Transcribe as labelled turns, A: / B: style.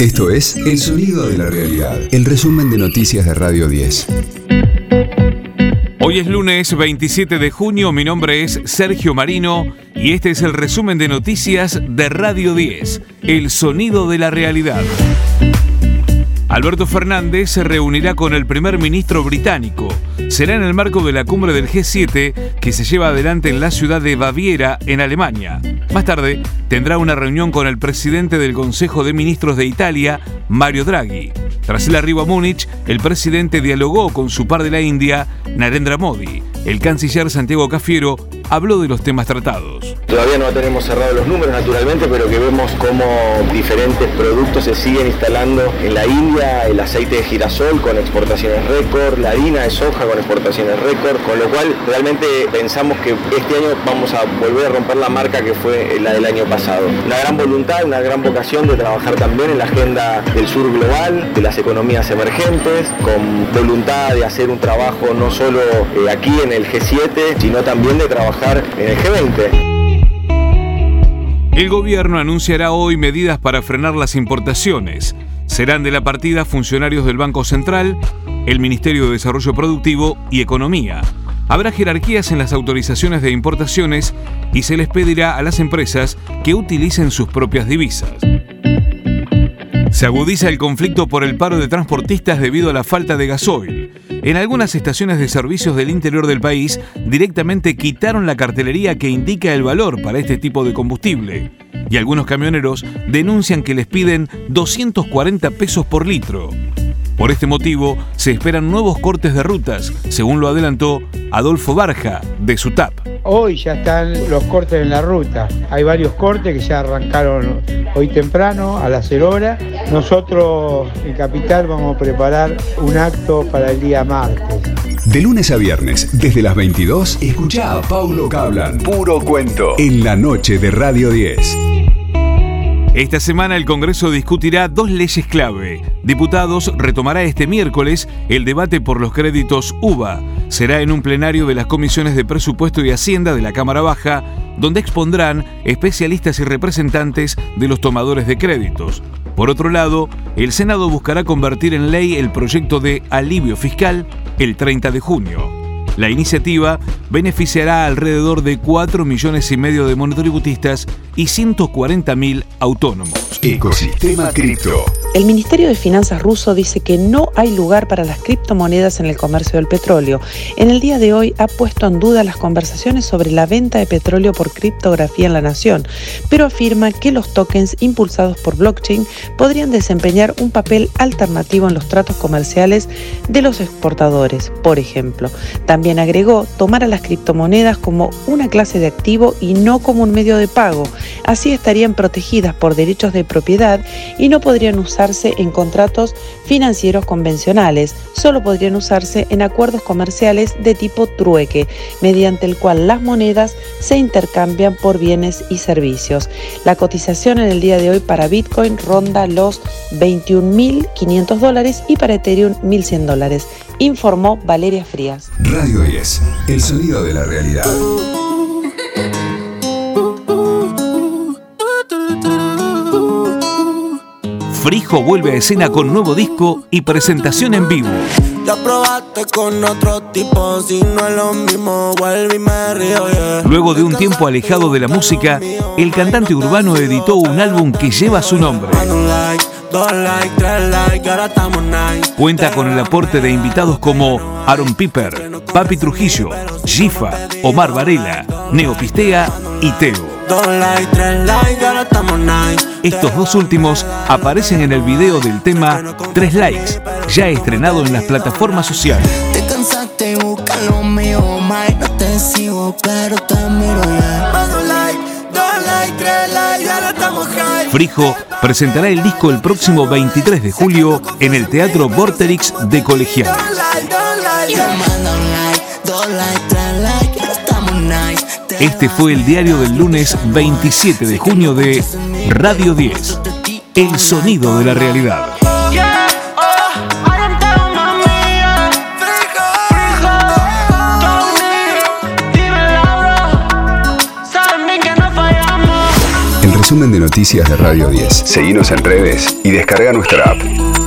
A: Esto es El Sonido de la Realidad, el resumen de noticias de Radio 10.
B: Hoy es lunes 27 de junio, mi nombre es Sergio Marino y este es el resumen de noticias de Radio 10, El Sonido de la Realidad. Alberto Fernández se reunirá con el primer ministro británico. Será en el marco de la cumbre del G7 que se lleva adelante en la ciudad de Baviera, en Alemania. Más tarde, tendrá una reunión con el presidente del Consejo de Ministros de Italia, Mario Draghi. Tras el arribo a Múnich, el presidente dialogó con su par de la India, Narendra Modi. El canciller Santiago Cafiero habló de los temas tratados.
C: Todavía no tenemos cerrados los números naturalmente, pero que vemos cómo diferentes productos se siguen instalando en la India, el aceite de girasol con exportaciones récord, la harina de soja con exportaciones récord, con lo cual realmente pensamos que este año vamos a volver a romper la marca que fue la del año pasado. Una gran voluntad, una gran vocación de trabajar también en la agenda del sur global, de las economías emergentes, con voluntad de hacer un trabajo no solo eh, aquí en el G7, sino también de trabajar en el G20.
B: El gobierno anunciará hoy medidas para frenar las importaciones. Serán de la partida funcionarios del Banco Central, el Ministerio de Desarrollo Productivo y Economía. Habrá jerarquías en las autorizaciones de importaciones y se les pedirá a las empresas que utilicen sus propias divisas. Se agudiza el conflicto por el paro de transportistas debido a la falta de gasoil. En algunas estaciones de servicios del interior del país directamente quitaron la cartelería que indica el valor para este tipo de combustible. Y algunos camioneros denuncian que les piden 240 pesos por litro. Por este motivo, se esperan nuevos cortes de rutas, según lo adelantó Adolfo Barja, de SUTAP.
D: Hoy ya están los cortes en la ruta. Hay varios cortes que ya arrancaron hoy temprano, a las 0 horas. Nosotros en Capital vamos a preparar un acto para el día martes.
A: De lunes a viernes, desde las 22, escucha a Paulo Cablan, puro cuento, en la noche de Radio 10.
B: Esta semana el Congreso discutirá dos leyes clave. Diputados retomará este miércoles el debate por los créditos UBA. Será en un plenario de las comisiones de presupuesto y hacienda de la Cámara Baja, donde expondrán especialistas y representantes de los tomadores de créditos. Por otro lado, el Senado buscará convertir en ley el proyecto de alivio fiscal el 30 de junio. La iniciativa beneficiará alrededor de 4 millones y medio de monotributistas y 140 mil autónomos.
A: Ecosistema Cripto.
E: El Ministerio de Finanzas ruso dice que no hay lugar para las criptomonedas en el comercio del petróleo. En el día de hoy ha puesto en duda las conversaciones sobre la venta de petróleo por criptografía en la nación, pero afirma que los tokens impulsados por blockchain podrían desempeñar un papel alternativo en los tratos comerciales de los exportadores, por ejemplo. También agregó tomar a las criptomonedas como una clase de activo y no como un medio de pago. Así estarían protegidas por derechos de propiedad y no podrían usar en contratos financieros convencionales, solo podrían usarse en acuerdos comerciales de tipo trueque, mediante el cual las monedas se intercambian por bienes y servicios. La cotización en el día de hoy para Bitcoin ronda los 21.500 dólares y para Ethereum 1.100 dólares, informó Valeria Frías.
A: Radio 10, el sonido de la realidad.
B: Frijo vuelve a escena con nuevo disco y presentación en vivo. Luego de un tiempo alejado de la música, el cantante urbano editó un álbum que lleva su nombre. Cuenta con el aporte de invitados como Aaron Piper, Papi Trujillo, Gifa, Omar Varela, Neopistea y Teo. Estos dos últimos aparecen en el video del tema Tres Likes, ya estrenado en las plataformas sociales. Frijo presentará el disco el próximo 23 de julio en el Teatro Vorterix de Colegial. Este fue el diario del lunes 27 de junio de Radio 10, El Sonido de la Realidad.
A: resumen de noticias de Radio 10. Seguimos en redes y descarga nuestra app.